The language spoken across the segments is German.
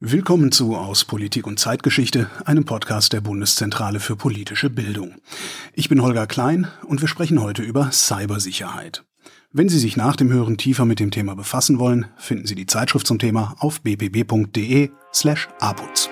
Willkommen zu Aus Politik und Zeitgeschichte, einem Podcast der Bundeszentrale für politische Bildung. Ich bin Holger Klein und wir sprechen heute über Cybersicherheit. Wenn Sie sich nach dem Hören tiefer mit dem Thema befassen wollen, finden Sie die Zeitschrift zum Thema auf bbb.de slash aputz.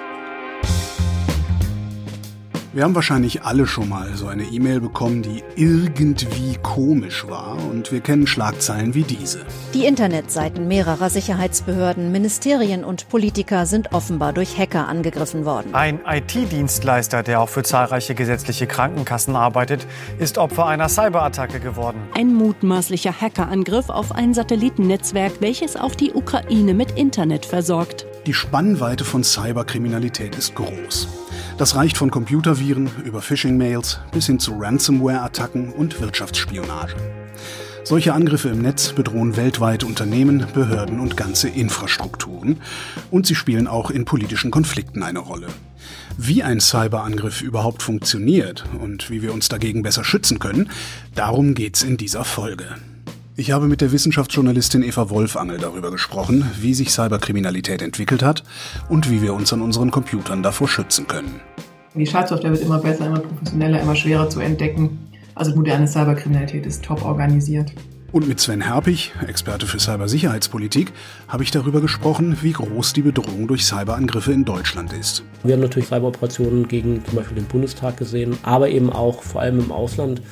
Wir haben wahrscheinlich alle schon mal so eine E-Mail bekommen, die irgendwie komisch war und wir kennen Schlagzeilen wie diese. Die Internetseiten mehrerer Sicherheitsbehörden, Ministerien und Politiker sind offenbar durch Hacker angegriffen worden. Ein IT-Dienstleister, der auch für zahlreiche gesetzliche Krankenkassen arbeitet, ist Opfer einer Cyberattacke geworden. Ein mutmaßlicher Hackerangriff auf ein Satellitennetzwerk, welches auch die Ukraine mit Internet versorgt. Die Spannweite von Cyberkriminalität ist groß. Das reicht von Computerviren über Phishing-Mails bis hin zu Ransomware-Attacken und Wirtschaftsspionage. Solche Angriffe im Netz bedrohen weltweit Unternehmen, Behörden und ganze Infrastrukturen und sie spielen auch in politischen Konflikten eine Rolle. Wie ein Cyberangriff überhaupt funktioniert und wie wir uns dagegen besser schützen können, darum geht's in dieser Folge. Ich habe mit der Wissenschaftsjournalistin Eva Wolfangel darüber gesprochen, wie sich Cyberkriminalität entwickelt hat und wie wir uns an unseren Computern davor schützen können. Die Schadsoftware wird immer besser, immer professioneller, immer schwerer zu entdecken. Also moderne Cyberkriminalität ist top organisiert. Und mit Sven Herpich, Experte für Cybersicherheitspolitik, habe ich darüber gesprochen, wie groß die Bedrohung durch Cyberangriffe in Deutschland ist. Wir haben natürlich Cyberoperationen gegen zum Beispiel den Bundestag gesehen, aber eben auch vor allem im Ausland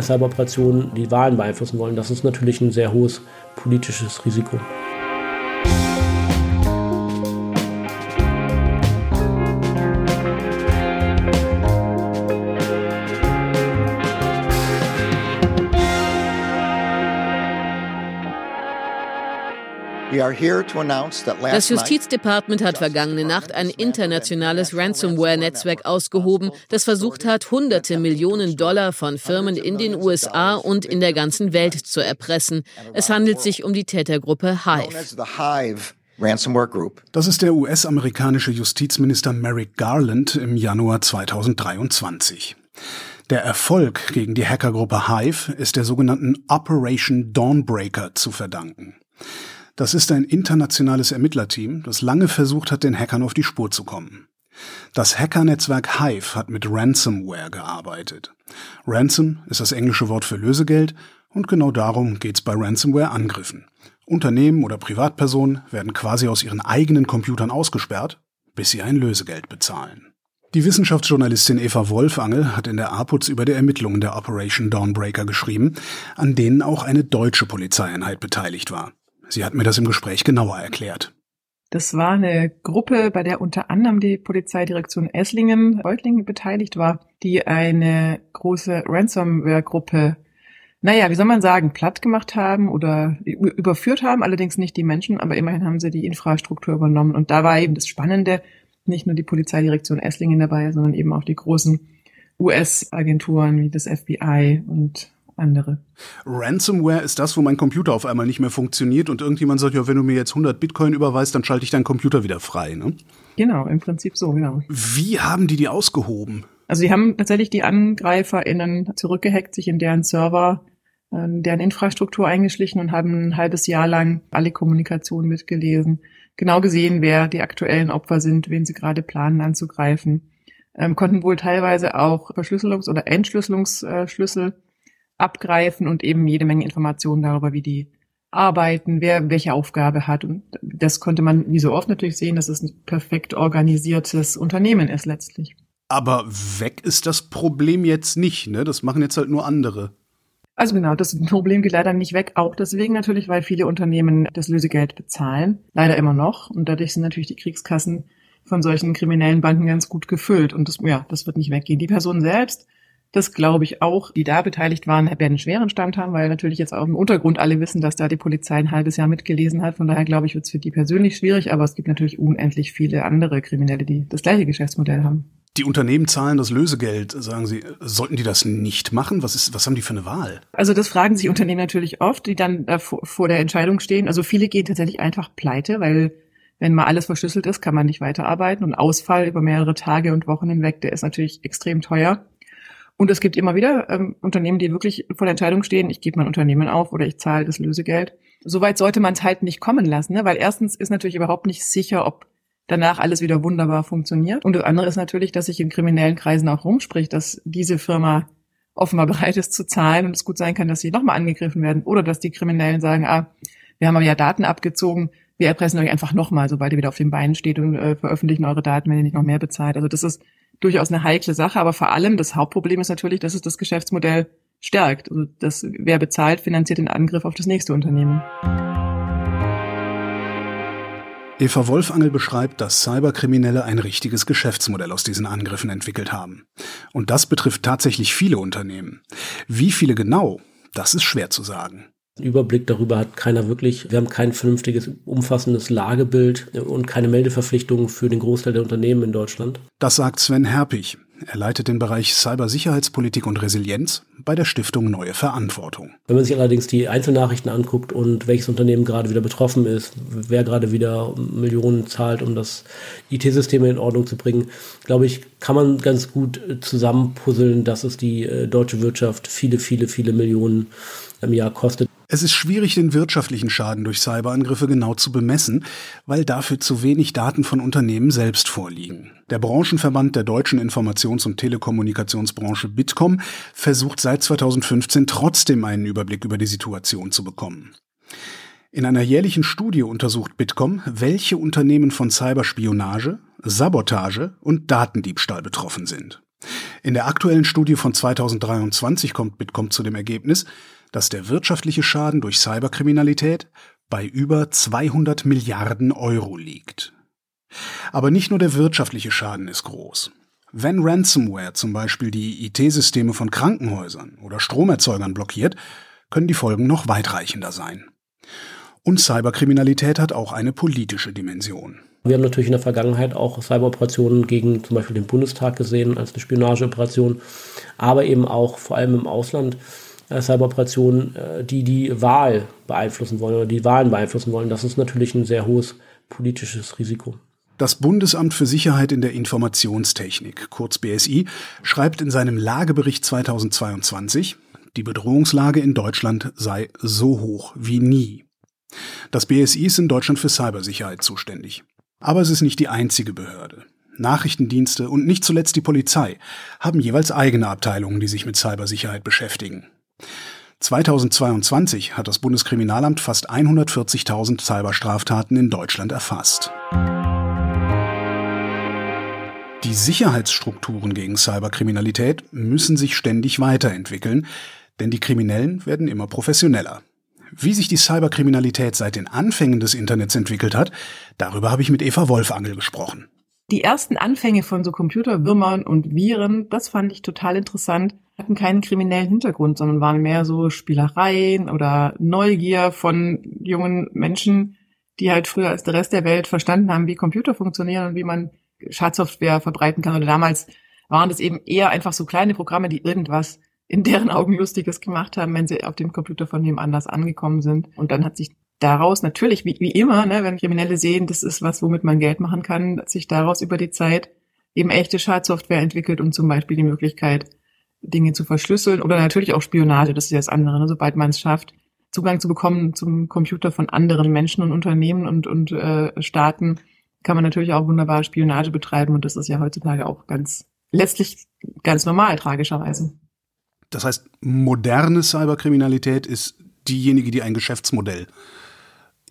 Cyberoperationen die Wahlen beeinflussen wollen. Das ist natürlich ein sehr hohes politisches Risiko. Das Justizdepartement hat vergangene Nacht ein internationales Ransomware-Netzwerk ausgehoben, das versucht hat, hunderte Millionen Dollar von Firmen in den USA und in der ganzen Welt zu erpressen. Es handelt sich um die Tätergruppe Hive. Das ist der US-amerikanische Justizminister Merrick Garland im Januar 2023. Der Erfolg gegen die Hackergruppe Hive ist der sogenannten Operation Dawnbreaker zu verdanken. Das ist ein internationales Ermittlerteam, das lange versucht hat, den Hackern auf die Spur zu kommen. Das Hackernetzwerk Hive hat mit Ransomware gearbeitet. Ransom ist das englische Wort für Lösegeld und genau darum geht's bei Ransomware-Angriffen. Unternehmen oder Privatpersonen werden quasi aus ihren eigenen Computern ausgesperrt, bis sie ein Lösegeld bezahlen. Die Wissenschaftsjournalistin Eva Wolfangel hat in der APUZ über die Ermittlungen der Operation Dawnbreaker geschrieben, an denen auch eine deutsche Polizeieinheit beteiligt war. Sie hat mir das im Gespräch genauer erklärt. Das war eine Gruppe, bei der unter anderem die Polizeidirektion Esslingen, Reutlingen beteiligt war, die eine große Ransomware-Gruppe, naja, wie soll man sagen, platt gemacht haben oder überführt haben, allerdings nicht die Menschen, aber immerhin haben sie die Infrastruktur übernommen. Und da war eben das Spannende, nicht nur die Polizeidirektion Esslingen dabei, sondern eben auch die großen US-Agenturen wie das FBI und andere. Ransomware ist das, wo mein Computer auf einmal nicht mehr funktioniert und irgendjemand sagt, ja, wenn du mir jetzt 100 Bitcoin überweist, dann schalte ich deinen Computer wieder frei, ne? Genau, im Prinzip so, genau. Wie haben die die ausgehoben? Also die haben tatsächlich die AngreiferInnen zurückgehackt, sich in deren Server, äh, deren Infrastruktur eingeschlichen und haben ein halbes Jahr lang alle Kommunikation mitgelesen. Genau gesehen, wer die aktuellen Opfer sind, wen sie gerade planen anzugreifen. Ähm, konnten wohl teilweise auch Verschlüsselungs- oder Entschlüsselungsschlüssel abgreifen und eben jede Menge Informationen darüber, wie die arbeiten, wer welche Aufgabe hat. Und das konnte man wie so oft natürlich sehen, dass es ein perfekt organisiertes Unternehmen ist letztlich. Aber weg ist das Problem jetzt nicht, ne? Das machen jetzt halt nur andere. Also genau, das Problem geht leider nicht weg. Auch deswegen natürlich, weil viele Unternehmen das Lösegeld bezahlen. Leider immer noch. Und dadurch sind natürlich die Kriegskassen von solchen kriminellen Banken ganz gut gefüllt. Und das, ja, das wird nicht weggehen. Die Person selbst das glaube ich auch. Die da beteiligt waren, werden einen schweren Stand haben, weil natürlich jetzt auch im Untergrund alle wissen, dass da die Polizei ein halbes Jahr mitgelesen hat. Von daher glaube ich, wird es für die persönlich schwierig, aber es gibt natürlich unendlich viele andere Kriminelle, die das gleiche Geschäftsmodell haben. Die Unternehmen zahlen das Lösegeld, sagen Sie. Sollten die das nicht machen? Was ist, was haben die für eine Wahl? Also das fragen sich Unternehmen natürlich oft, die dann vor, vor der Entscheidung stehen. Also viele gehen tatsächlich einfach pleite, weil wenn mal alles verschlüsselt ist, kann man nicht weiterarbeiten. Und Ausfall über mehrere Tage und Wochen hinweg, der ist natürlich extrem teuer. Und es gibt immer wieder ähm, Unternehmen, die wirklich vor der Entscheidung stehen, ich gebe mein Unternehmen auf oder ich zahle das Lösegeld. Soweit sollte man es halt nicht kommen lassen, ne? weil erstens ist natürlich überhaupt nicht sicher, ob danach alles wieder wunderbar funktioniert. Und das andere ist natürlich, dass sich in kriminellen Kreisen auch rumspricht, dass diese Firma offenbar bereit ist zu zahlen und es gut sein kann, dass sie nochmal angegriffen werden oder dass die Kriminellen sagen, ah, wir haben aber ja Daten abgezogen, wir erpressen euch einfach nochmal, sobald ihr wieder auf den Beinen steht und äh, veröffentlichen eure Daten, wenn ihr nicht noch mehr bezahlt. Also das ist durchaus eine heikle Sache, aber vor allem das Hauptproblem ist natürlich, dass es das Geschäftsmodell stärkt. Also das, wer bezahlt, finanziert den Angriff auf das nächste Unternehmen. Eva Wolfangel beschreibt, dass Cyberkriminelle ein richtiges Geschäftsmodell aus diesen Angriffen entwickelt haben. Und das betrifft tatsächlich viele Unternehmen. Wie viele genau, das ist schwer zu sagen. Überblick darüber hat keiner wirklich. Wir haben kein vernünftiges, umfassendes Lagebild und keine Meldeverpflichtungen für den Großteil der Unternehmen in Deutschland. Das sagt Sven Herpich. Er leitet den Bereich Cybersicherheitspolitik und Resilienz bei der Stiftung Neue Verantwortung. Wenn man sich allerdings die Einzelnachrichten anguckt und welches Unternehmen gerade wieder betroffen ist, wer gerade wieder Millionen zahlt, um das IT-System in Ordnung zu bringen, glaube ich, kann man ganz gut zusammenpuzzeln, dass es die äh, deutsche Wirtschaft viele, viele, viele Millionen im Jahr kostet. Es ist schwierig, den wirtschaftlichen Schaden durch Cyberangriffe genau zu bemessen, weil dafür zu wenig Daten von Unternehmen selbst vorliegen. Der Branchenverband der deutschen Informations- und Telekommunikationsbranche Bitkom versucht seit 2015 trotzdem einen Überblick über die Situation zu bekommen. In einer jährlichen Studie untersucht Bitkom, welche Unternehmen von Cyberspionage, Sabotage und Datendiebstahl betroffen sind. In der aktuellen Studie von 2023 kommt Bitkom zu dem Ergebnis, dass der wirtschaftliche Schaden durch Cyberkriminalität bei über 200 Milliarden Euro liegt. Aber nicht nur der wirtschaftliche Schaden ist groß. Wenn Ransomware zum Beispiel die IT-Systeme von Krankenhäusern oder Stromerzeugern blockiert, können die Folgen noch weitreichender sein. Und Cyberkriminalität hat auch eine politische Dimension. Wir haben natürlich in der Vergangenheit auch Cyberoperationen gegen zum Beispiel den Bundestag gesehen als eine Spionageoperation, aber eben auch vor allem im Ausland Cyberoperationen, äh, die die Wahl beeinflussen wollen oder die Wahlen beeinflussen wollen. Das ist natürlich ein sehr hohes politisches Risiko. Das Bundesamt für Sicherheit in der Informationstechnik, kurz BSI, schreibt in seinem Lagebericht 2022, die Bedrohungslage in Deutschland sei so hoch wie nie. Das BSI ist in Deutschland für Cybersicherheit zuständig. Aber es ist nicht die einzige Behörde. Nachrichtendienste und nicht zuletzt die Polizei haben jeweils eigene Abteilungen, die sich mit Cybersicherheit beschäftigen. 2022 hat das Bundeskriminalamt fast 140.000 Cyberstraftaten in Deutschland erfasst. Die Sicherheitsstrukturen gegen Cyberkriminalität müssen sich ständig weiterentwickeln, denn die Kriminellen werden immer professioneller. Wie sich die Cyberkriminalität seit den Anfängen des Internets entwickelt hat, darüber habe ich mit Eva Wolfangel gesprochen. Die ersten Anfänge von so Computerwürmern und Viren, das fand ich total interessant, hatten keinen kriminellen Hintergrund, sondern waren mehr so Spielereien oder Neugier von jungen Menschen, die halt früher als der Rest der Welt verstanden haben, wie Computer funktionieren und wie man Schadsoftware verbreiten kann. Oder damals waren das eben eher einfach so kleine Programme, die irgendwas in deren Augen Lustiges gemacht haben, wenn sie auf dem Computer von jemand anders angekommen sind. Und dann hat sich daraus natürlich, wie, wie immer, ne, wenn Kriminelle sehen, das ist was, womit man Geld machen kann, sich daraus über die Zeit eben echte Schadsoftware entwickelt und zum Beispiel die Möglichkeit, Dinge zu verschlüsseln oder natürlich auch Spionage, das ist ja das andere, ne? sobald man es schafft, Zugang zu bekommen zum Computer von anderen Menschen und Unternehmen und, und äh, Staaten, kann man natürlich auch wunderbar Spionage betreiben und das ist ja heutzutage auch ganz letztlich ganz normal, tragischerweise. Das heißt, moderne Cyberkriminalität ist diejenige, die ein Geschäftsmodell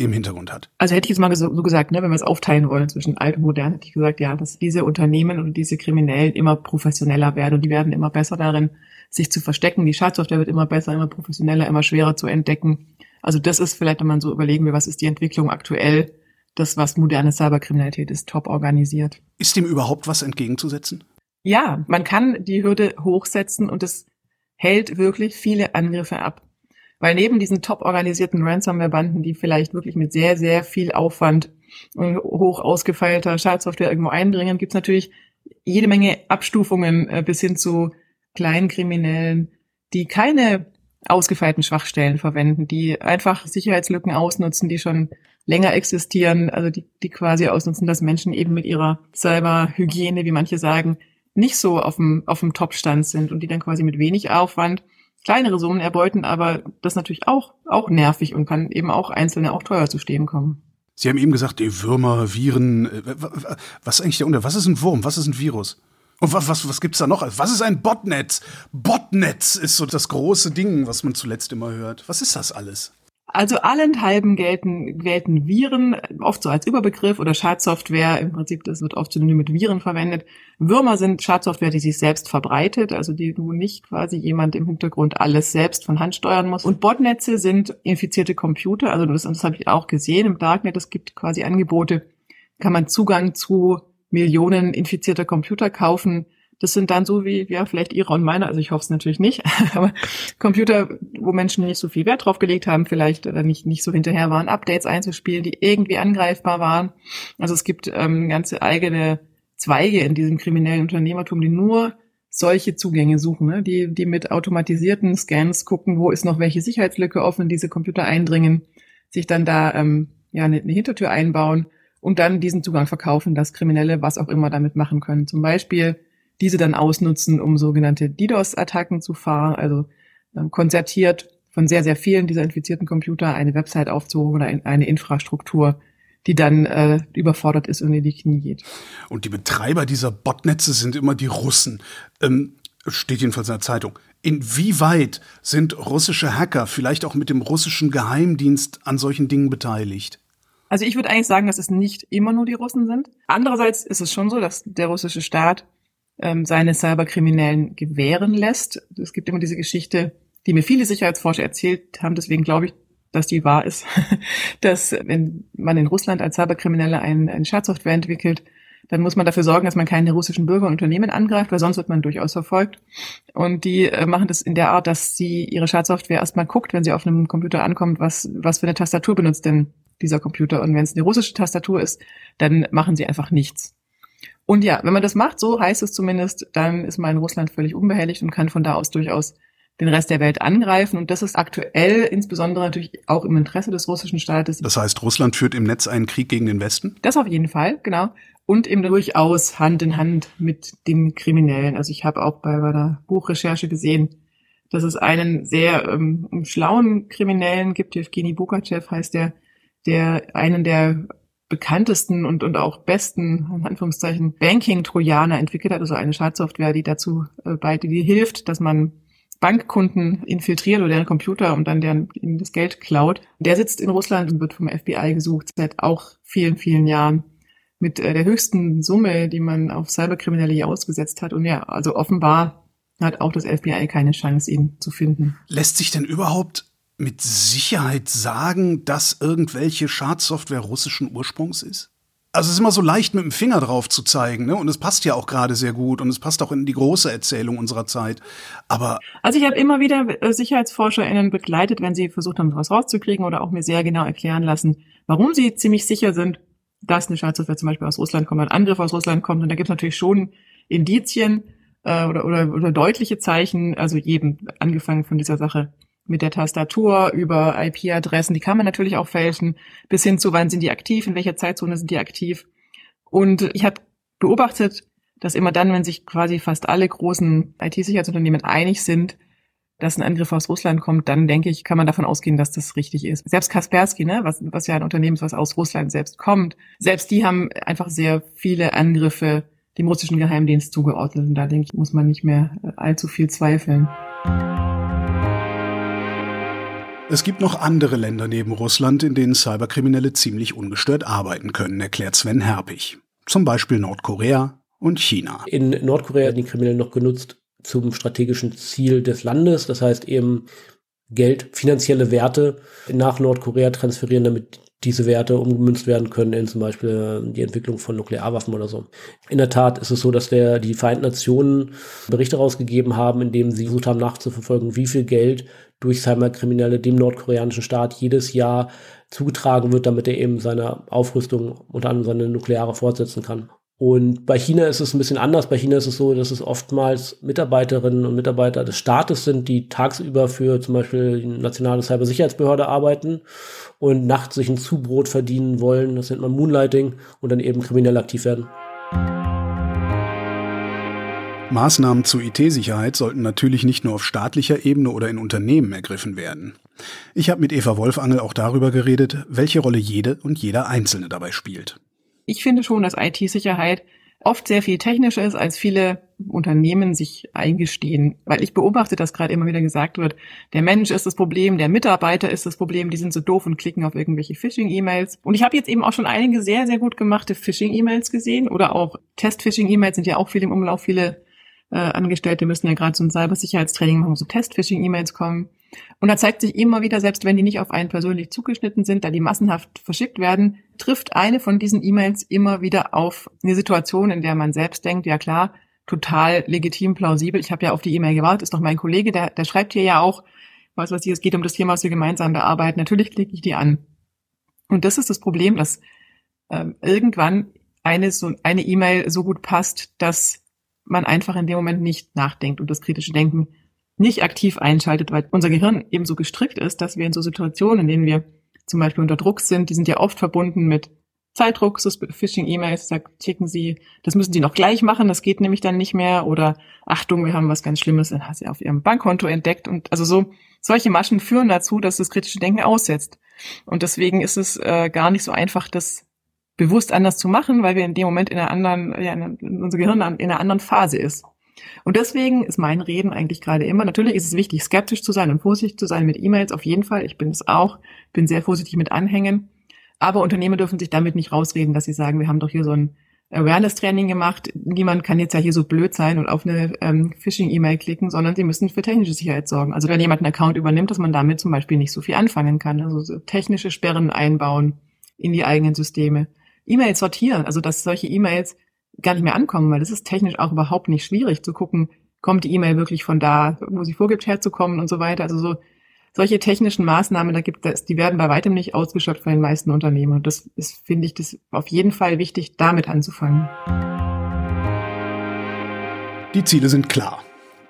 im Hintergrund hat. Also hätte ich jetzt mal so, so gesagt, ne, wenn wir es aufteilen wollen zwischen alt und modern, hätte ich gesagt, ja, dass diese Unternehmen und diese Kriminellen immer professioneller werden und die werden immer besser darin, sich zu verstecken. Die Schadsoftware wird immer besser, immer professioneller, immer schwerer zu entdecken. Also das ist vielleicht, wenn man so überlegen will, was ist die Entwicklung aktuell, das, was moderne Cyberkriminalität ist, top organisiert. Ist dem überhaupt was entgegenzusetzen? Ja, man kann die Hürde hochsetzen und es hält wirklich viele Angriffe ab. Weil neben diesen top organisierten Ransomware-Banden, die vielleicht wirklich mit sehr, sehr viel Aufwand und hoch ausgefeilter Schadsoftware irgendwo eindringen, gibt's natürlich jede Menge Abstufungen äh, bis hin zu kleinen Kriminellen, die keine ausgefeilten Schwachstellen verwenden, die einfach Sicherheitslücken ausnutzen, die schon länger existieren, also die, die quasi ausnutzen, dass Menschen eben mit ihrer Cyberhygiene, wie manche sagen, nicht so auf dem, auf dem Top-Stand sind und die dann quasi mit wenig Aufwand kleinere Summen erbeuten, aber das ist natürlich auch, auch nervig und kann eben auch einzelne auch teuer zu stehen kommen. Sie haben eben gesagt, die Würmer, Viren, äh, was ist eigentlich der Unterschied? Was ist ein Wurm? Was ist ein Virus? Und was, was, was gibt's da noch? Was ist ein Botnetz? Botnetz ist so das große Ding, was man zuletzt immer hört. Was ist das alles? Also allenthalben gelten, gelten Viren, oft so als Überbegriff oder Schadsoftware. Im Prinzip, das wird oft synonym mit Viren verwendet. Würmer sind Schadsoftware, die sich selbst verbreitet, also die du nicht quasi jemand im Hintergrund alles selbst von Hand steuern muss. Und Botnetze sind infizierte Computer, also das, das habe ich auch gesehen im Darknet. Es gibt quasi Angebote, kann man Zugang zu Millionen infizierter Computer kaufen das sind dann so wie, ja, vielleicht ihre und meine, also ich hoffe es natürlich nicht, aber Computer, wo Menschen nicht so viel Wert drauf gelegt haben, vielleicht oder nicht, nicht so hinterher waren, Updates einzuspielen, die irgendwie angreifbar waren. Also es gibt ähm, ganze eigene Zweige in diesem kriminellen Unternehmertum, die nur solche Zugänge suchen, ne? die, die mit automatisierten Scans gucken, wo ist noch welche Sicherheitslücke offen, diese Computer eindringen, sich dann da ähm, ja eine, eine Hintertür einbauen und dann diesen Zugang verkaufen, dass Kriminelle was auch immer damit machen können. Zum Beispiel diese dann ausnutzen, um sogenannte DDoS-Attacken zu fahren, also konzertiert von sehr, sehr vielen dieser infizierten Computer eine Website aufzuholen oder eine Infrastruktur, die dann äh, überfordert ist und in die Knie geht. Und die Betreiber dieser Botnetze sind immer die Russen. Ähm, steht jedenfalls in der Zeitung. Inwieweit sind russische Hacker vielleicht auch mit dem russischen Geheimdienst an solchen Dingen beteiligt? Also ich würde eigentlich sagen, dass es nicht immer nur die Russen sind. Andererseits ist es schon so, dass der russische Staat ähm, seine Cyberkriminellen gewähren lässt. Es gibt immer diese Geschichte, die mir viele Sicherheitsforscher erzählt haben, deswegen glaube ich, dass die wahr ist, dass wenn man in Russland als Cyberkriminelle eine, eine Schadsoftware entwickelt, dann muss man dafür sorgen, dass man keine russischen Bürger und Unternehmen angreift, weil sonst wird man durchaus verfolgt. Und die äh, machen das in der Art, dass sie ihre Schadsoftware erstmal guckt, wenn sie auf einem Computer ankommt, was, was für eine Tastatur benutzt denn dieser Computer. Und wenn es eine russische Tastatur ist, dann machen sie einfach nichts. Und ja, wenn man das macht, so heißt es zumindest, dann ist man in Russland völlig unbehelligt und kann von da aus durchaus den Rest der Welt angreifen. Und das ist aktuell insbesondere natürlich auch im Interesse des russischen Staates. Das heißt, Russland führt im Netz einen Krieg gegen den Westen? Das auf jeden Fall, genau. Und eben durchaus Hand in Hand mit den Kriminellen. Also ich habe auch bei, der Buchrecherche gesehen, dass es einen sehr ähm, schlauen Kriminellen gibt, Evgeny Bukachev heißt der, der einen der bekanntesten und, und auch besten, in Anführungszeichen, Banking-Trojaner entwickelt hat, also eine Schadsoftware, die dazu äh, bei, die hilft, dass man Bankkunden infiltriert oder deren Computer und dann deren, ihnen das Geld klaut. Der sitzt in Russland und wird vom FBI gesucht seit auch vielen, vielen Jahren mit äh, der höchsten Summe, die man auf Cyberkriminelle ausgesetzt hat. Und ja, also offenbar hat auch das FBI keine Chance, ihn zu finden. Lässt sich denn überhaupt mit Sicherheit sagen, dass irgendwelche Schadsoftware russischen Ursprungs ist? Also es ist immer so leicht mit dem Finger drauf zu zeigen, ne? Und es passt ja auch gerade sehr gut und es passt auch in die große Erzählung unserer Zeit. Aber also ich habe immer wieder äh, SicherheitsforscherInnen begleitet, wenn sie versucht haben, was rauszukriegen oder auch mir sehr genau erklären lassen, warum sie ziemlich sicher sind, dass eine Schadsoftware zum Beispiel aus Russland kommt, ein Angriff aus Russland kommt. Und da gibt es natürlich schon Indizien äh, oder, oder, oder deutliche Zeichen, also jedem angefangen von dieser Sache mit der Tastatur über IP-Adressen, die kann man natürlich auch fälschen, bis hin zu wann sind die aktiv, in welcher Zeitzone sind die aktiv. Und ich habe beobachtet, dass immer dann, wenn sich quasi fast alle großen IT-Sicherheitsunternehmen einig sind, dass ein Angriff aus Russland kommt, dann denke ich, kann man davon ausgehen, dass das richtig ist. Selbst Kaspersky, ne, was, was ja ein Unternehmen ist, was aus Russland selbst kommt, selbst die haben einfach sehr viele Angriffe dem russischen Geheimdienst zugeordnet. Und da denke ich, muss man nicht mehr allzu viel zweifeln. Es gibt noch andere Länder neben Russland, in denen Cyberkriminelle ziemlich ungestört arbeiten können, erklärt Sven Herpich. Zum Beispiel Nordkorea und China. In Nordkorea werden die Kriminellen noch genutzt zum strategischen Ziel des Landes, das heißt eben Geld, finanzielle Werte nach Nordkorea transferieren, damit diese Werte umgemünzt werden können in zum Beispiel die Entwicklung von Nuklearwaffen oder so. In der Tat ist es so, dass der, die Vereinten Nationen Berichte rausgegeben haben, in denen sie versucht haben nachzuverfolgen, wie viel Geld durch Cyberkriminelle dem nordkoreanischen Staat jedes Jahr zugetragen wird, damit er eben seine Aufrüstung unter anderem seine nukleare fortsetzen kann. Und bei China ist es ein bisschen anders. Bei China ist es so, dass es oftmals Mitarbeiterinnen und Mitarbeiter des Staates sind, die tagsüber für zum Beispiel die nationale Cybersicherheitsbehörde arbeiten und nachts sich ein Zubrot verdienen wollen. Das nennt man Moonlighting und dann eben kriminell aktiv werden. Maßnahmen zur IT-Sicherheit sollten natürlich nicht nur auf staatlicher Ebene oder in Unternehmen ergriffen werden. Ich habe mit Eva Wolfangel auch darüber geredet, welche Rolle jede und jeder Einzelne dabei spielt. Ich finde schon, dass IT-Sicherheit oft sehr viel technischer ist, als viele Unternehmen sich eingestehen. Weil ich beobachte, dass gerade immer wieder gesagt wird, der Mensch ist das Problem, der Mitarbeiter ist das Problem, die sind so doof und klicken auf irgendwelche Phishing-E-Mails. Und ich habe jetzt eben auch schon einige sehr, sehr gut gemachte Phishing-E-Mails gesehen oder auch Test-Phishing-E-Mails sind ja auch viel im Umlauf. Viele äh, Angestellte müssen ja gerade so ein Cybersicherheitstraining machen, so Test-Phishing-E-Mails kommen. Und da zeigt sich immer wieder, selbst wenn die nicht auf einen persönlich zugeschnitten sind, da die massenhaft verschickt werden, trifft eine von diesen E-Mails immer wieder auf eine Situation, in der man selbst denkt, ja klar, total legitim, plausibel. Ich habe ja auf die E-Mail gewartet, ist doch mein Kollege, der, der schreibt hier ja auch, was weiß ich, es geht um das Thema, was wir gemeinsam bearbeiten. Natürlich klicke ich die an. Und das ist das Problem, dass äh, irgendwann eine so eine E-Mail so gut passt, dass man einfach in dem Moment nicht nachdenkt und das kritische Denken nicht aktiv einschaltet, weil unser Gehirn eben so gestrickt ist, dass wir in so Situationen, in denen wir zum Beispiel unter Druck sind, die sind ja oft verbunden mit Zeitdruck, Phishing-E-Mails, da klicken Sie, das müssen Sie noch gleich machen, das geht nämlich dann nicht mehr. Oder Achtung, wir haben was ganz Schlimmes dann hat Sie auf Ihrem Bankkonto entdeckt. Und also so solche Maschen führen dazu, dass das kritische Denken aussetzt. Und deswegen ist es äh, gar nicht so einfach, das bewusst anders zu machen, weil wir in dem Moment in einer anderen, ja, in, unser Gehirn in einer anderen Phase ist. Und deswegen ist mein Reden eigentlich gerade immer, natürlich ist es wichtig, skeptisch zu sein und vorsichtig zu sein mit E-Mails, auf jeden Fall. Ich bin es auch, bin sehr vorsichtig mit Anhängen. Aber Unternehmen dürfen sich damit nicht rausreden, dass sie sagen, wir haben doch hier so ein Awareness-Training gemacht. Niemand kann jetzt ja hier so blöd sein und auf eine ähm, Phishing-E-Mail klicken, sondern sie müssen für technische Sicherheit sorgen. Also wenn jemand einen Account übernimmt, dass man damit zum Beispiel nicht so viel anfangen kann. Also so technische Sperren einbauen in die eigenen Systeme. E-Mails sortieren, also dass solche E-Mails gar nicht mehr ankommen, weil das ist technisch auch überhaupt nicht schwierig zu gucken, kommt die E-Mail wirklich von da, wo sie vorgibt, herzukommen und so weiter. Also so solche technischen Maßnahmen, da gibt es, die werden bei weitem nicht ausgeschöpft von den meisten Unternehmen. Und das ist, finde ich, das auf jeden Fall wichtig, damit anzufangen. Die Ziele sind klar.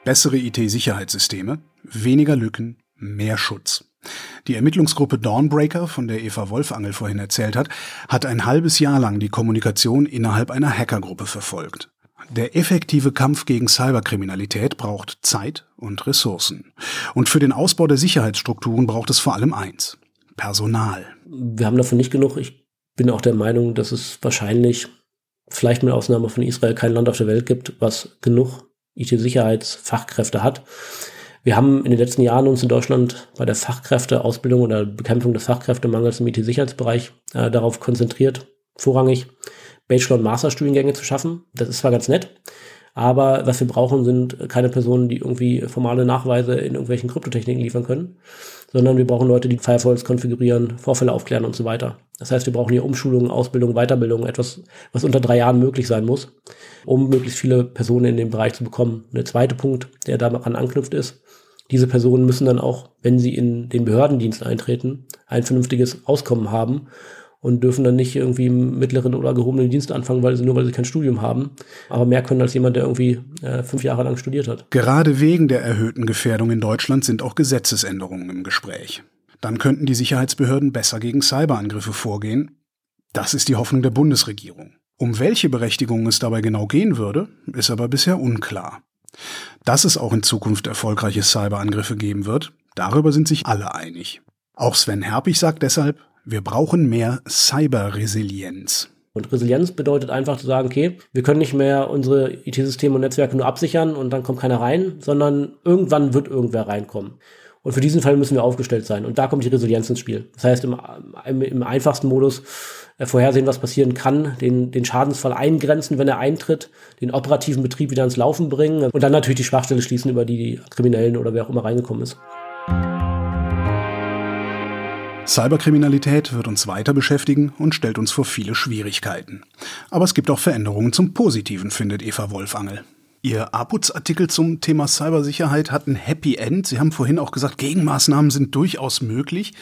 Bessere IT-Sicherheitssysteme, weniger Lücken, mehr Schutz. Die Ermittlungsgruppe Dawnbreaker, von der Eva Wolfangel vorhin erzählt hat, hat ein halbes Jahr lang die Kommunikation innerhalb einer Hackergruppe verfolgt. Der effektive Kampf gegen Cyberkriminalität braucht Zeit und Ressourcen. Und für den Ausbau der Sicherheitsstrukturen braucht es vor allem eins. Personal. Wir haben davon nicht genug. Ich bin auch der Meinung, dass es wahrscheinlich, vielleicht mit Ausnahme von Israel, kein Land auf der Welt gibt, was genug IT-Sicherheitsfachkräfte hat. Wir haben in den letzten Jahren uns in Deutschland bei der Fachkräfteausbildung oder Bekämpfung des Fachkräftemangels im IT-Sicherheitsbereich äh, darauf konzentriert, vorrangig Bachelor- und Masterstudiengänge zu schaffen. Das ist zwar ganz nett, aber was wir brauchen, sind keine Personen, die irgendwie formale Nachweise in irgendwelchen Kryptotechniken liefern können, sondern wir brauchen Leute, die Firewalls konfigurieren, Vorfälle aufklären und so weiter. Das heißt, wir brauchen hier Umschulung, Ausbildung, Weiterbildung, etwas, was unter drei Jahren möglich sein muss, um möglichst viele Personen in dem Bereich zu bekommen. Der zweite Punkt, der daran anknüpft, ist, diese Personen müssen dann auch, wenn sie in den Behördendienst eintreten, ein vernünftiges Auskommen haben und dürfen dann nicht irgendwie im mittleren oder gehobenen Dienst anfangen, weil sie nur weil sie kein Studium haben, aber mehr können als jemand, der irgendwie äh, fünf Jahre lang studiert hat. Gerade wegen der erhöhten Gefährdung in Deutschland sind auch Gesetzesänderungen im Gespräch. Dann könnten die Sicherheitsbehörden besser gegen Cyberangriffe vorgehen. Das ist die Hoffnung der Bundesregierung. Um welche Berechtigungen es dabei genau gehen würde, ist aber bisher unklar. Dass es auch in Zukunft erfolgreiche Cyberangriffe geben wird, darüber sind sich alle einig. Auch Sven Herpich sagt deshalb, wir brauchen mehr Cyberresilienz. Und Resilienz bedeutet einfach zu sagen, okay, wir können nicht mehr unsere IT-Systeme und Netzwerke nur absichern und dann kommt keiner rein, sondern irgendwann wird irgendwer reinkommen. Und für diesen Fall müssen wir aufgestellt sein. Und da kommt die Resilienz ins Spiel. Das heißt, im, im, im einfachsten Modus äh, vorhersehen, was passieren kann, den, den Schadensfall eingrenzen, wenn er eintritt, den operativen Betrieb wieder ins Laufen bringen und dann natürlich die Schwachstelle schließen, über die die Kriminellen oder wer auch immer reingekommen ist. Cyberkriminalität wird uns weiter beschäftigen und stellt uns vor viele Schwierigkeiten. Aber es gibt auch Veränderungen zum Positiven, findet Eva Wolfangel. Ihr APUZ-Artikel zum Thema Cybersicherheit hat ein Happy End. Sie haben vorhin auch gesagt, Gegenmaßnahmen sind durchaus möglich.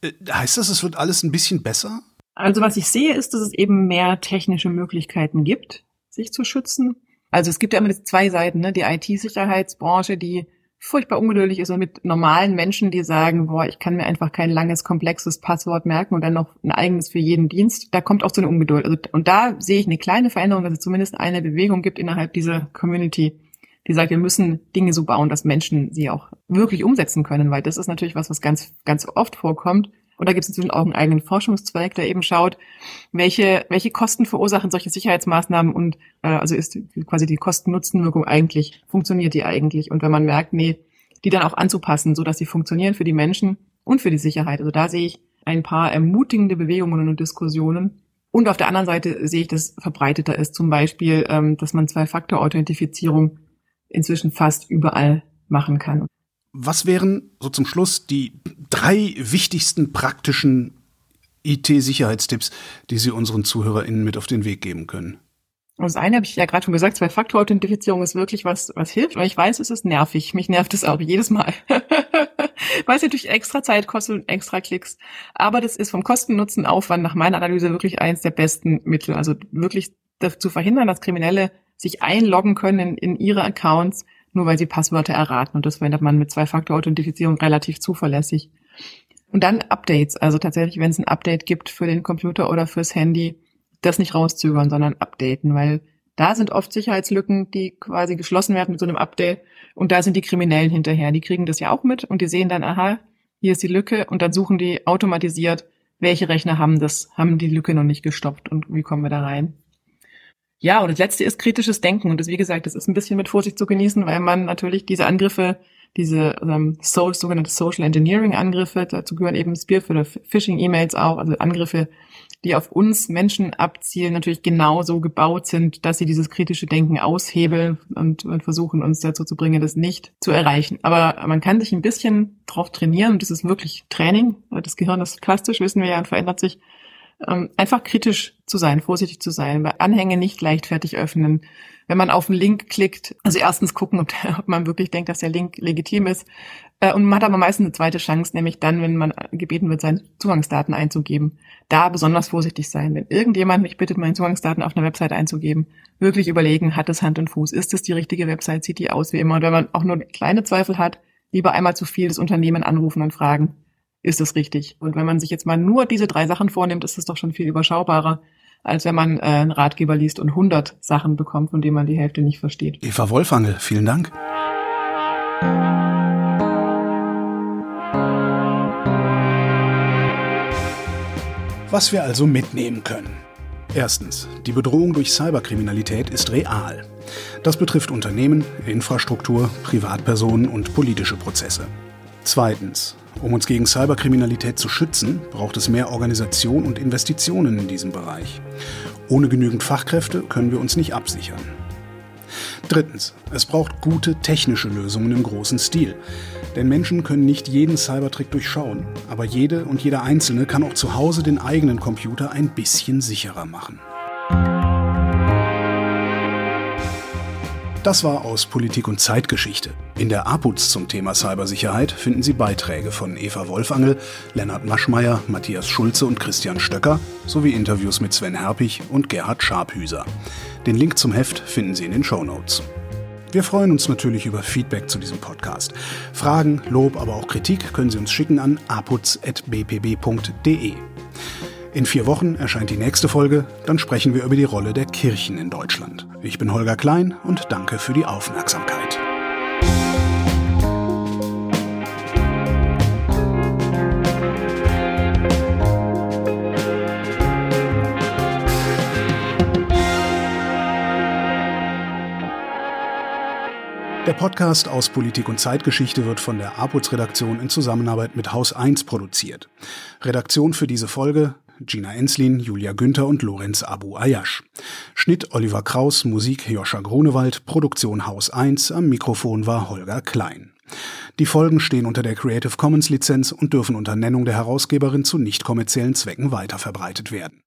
Äh, heißt das, es wird alles ein bisschen besser? Also was ich sehe, ist, dass es eben mehr technische Möglichkeiten gibt, sich zu schützen. Also es gibt ja immer zwei Seiten, ne? die IT-Sicherheitsbranche, die furchtbar ungeduldig ist und mit normalen Menschen, die sagen, boah, ich kann mir einfach kein langes, komplexes Passwort merken und dann noch ein eigenes für jeden Dienst, da kommt auch so eine Ungeduld. Also, und da sehe ich eine kleine Veränderung, dass es zumindest eine Bewegung gibt innerhalb dieser Community, die sagt, wir müssen Dinge so bauen, dass Menschen sie auch wirklich umsetzen können, weil das ist natürlich was, was ganz, ganz oft vorkommt. Und da gibt es inzwischen auch einen eigenen Forschungszweig, der eben schaut, welche, welche Kosten verursachen solche Sicherheitsmaßnahmen und äh, also ist quasi die Kosten-Nutzen-Wirkung eigentlich, funktioniert die eigentlich? Und wenn man merkt, nee, die dann auch anzupassen, so dass sie funktionieren für die Menschen und für die Sicherheit. Also da sehe ich ein paar ermutigende Bewegungen und Diskussionen. Und auf der anderen Seite sehe ich, dass verbreiteter ist, zum Beispiel, ähm, dass man Zwei-Faktor-Authentifizierung inzwischen fast überall machen kann. Was wären so zum Schluss die drei wichtigsten praktischen IT-Sicherheitstipps, die Sie unseren ZuhörerInnen mit auf den Weg geben können? Das eine habe ich ja gerade schon gesagt, Zwei-Faktor-Authentifizierung ist wirklich was, was hilft. Und ich weiß, es ist nervig. Mich nervt es auch jedes Mal. Weil es natürlich extra Zeit kostet und extra Klicks. Aber das ist vom Kosten-Nutzen-Aufwand nach meiner Analyse wirklich eins der besten Mittel. Also wirklich zu verhindern, dass Kriminelle sich einloggen können in, in ihre Accounts, nur weil sie Passwörter erraten. Und das verwendet man mit Zwei-Faktor-Authentifizierung relativ zuverlässig. Und dann Updates. Also tatsächlich, wenn es ein Update gibt für den Computer oder fürs Handy, das nicht rauszögern, sondern updaten, weil da sind oft Sicherheitslücken, die quasi geschlossen werden mit so einem Update. Und da sind die Kriminellen hinterher. Die kriegen das ja auch mit und die sehen dann, aha, hier ist die Lücke und dann suchen die automatisiert, welche Rechner haben das, haben die Lücke noch nicht gestoppt und wie kommen wir da rein. Ja, und das letzte ist kritisches Denken. Und das, wie gesagt, das ist ein bisschen mit Vorsicht zu genießen, weil man natürlich diese Angriffe, diese ähm, so, sogenannte Social Engineering Angriffe, dazu gehören eben Spearfit oder Phishing-E-Mails auch, also Angriffe, die auf uns Menschen abzielen, natürlich genauso gebaut sind, dass sie dieses kritische Denken aushebeln und, und versuchen, uns dazu zu bringen, das nicht zu erreichen. Aber man kann sich ein bisschen drauf trainieren und das ist wirklich Training. Das Gehirn ist plastisch, wissen wir ja, und verändert sich ähm, einfach kritisch zu sein, vorsichtig zu sein, bei Anhänge nicht leichtfertig öffnen. Wenn man auf einen Link klickt, also erstens gucken, ob, ob man wirklich denkt, dass der Link legitim ist. Äh, und man hat aber meistens eine zweite Chance, nämlich dann, wenn man gebeten wird, seine Zugangsdaten einzugeben. Da besonders vorsichtig sein. Wenn irgendjemand mich bittet, meine Zugangsdaten auf einer Website einzugeben, wirklich überlegen, hat es Hand und Fuß? Ist es die richtige Website? Sieht die aus wie immer? Und wenn man auch nur kleine Zweifel hat, lieber einmal zu viel das Unternehmen anrufen und fragen, ist es richtig. Und wenn man sich jetzt mal nur diese drei Sachen vornimmt, ist es doch schon viel überschaubarer, als wenn man äh, einen Ratgeber liest und 100 Sachen bekommt, von denen man die Hälfte nicht versteht. Eva Wolfangel, vielen Dank. Was wir also mitnehmen können. Erstens, die Bedrohung durch Cyberkriminalität ist real. Das betrifft Unternehmen, Infrastruktur, Privatpersonen und politische Prozesse. Zweitens, um uns gegen Cyberkriminalität zu schützen, braucht es mehr Organisation und Investitionen in diesem Bereich. Ohne genügend Fachkräfte können wir uns nicht absichern. Drittens, es braucht gute technische Lösungen im großen Stil. Denn Menschen können nicht jeden Cybertrick durchschauen, aber jede und jeder Einzelne kann auch zu Hause den eigenen Computer ein bisschen sicherer machen. Das war aus Politik und Zeitgeschichte. In der APUZ zum Thema Cybersicherheit finden Sie Beiträge von Eva Wolfangel, Lennart Maschmeyer, Matthias Schulze und Christian Stöcker sowie Interviews mit Sven Herpich und Gerhard Scharphüser. Den Link zum Heft finden Sie in den Show Notes. Wir freuen uns natürlich über Feedback zu diesem Podcast. Fragen, Lob, aber auch Kritik können Sie uns schicken an aputz.bpb.de. In vier Wochen erscheint die nächste Folge, dann sprechen wir über die Rolle der Kirchen in Deutschland. Ich bin Holger Klein und danke für die Aufmerksamkeit. Der Podcast aus Politik und Zeitgeschichte wird von der APUZ-Redaktion in Zusammenarbeit mit Haus 1 produziert. Redaktion für diese Folge Gina Enslin, Julia Günther und Lorenz Abu Ayash. Schnitt Oliver Kraus, Musik Joscha Grunewald, Produktion Haus 1, am Mikrofon war Holger Klein. Die Folgen stehen unter der Creative Commons Lizenz und dürfen unter Nennung der Herausgeberin zu nicht kommerziellen Zwecken weiterverbreitet werden.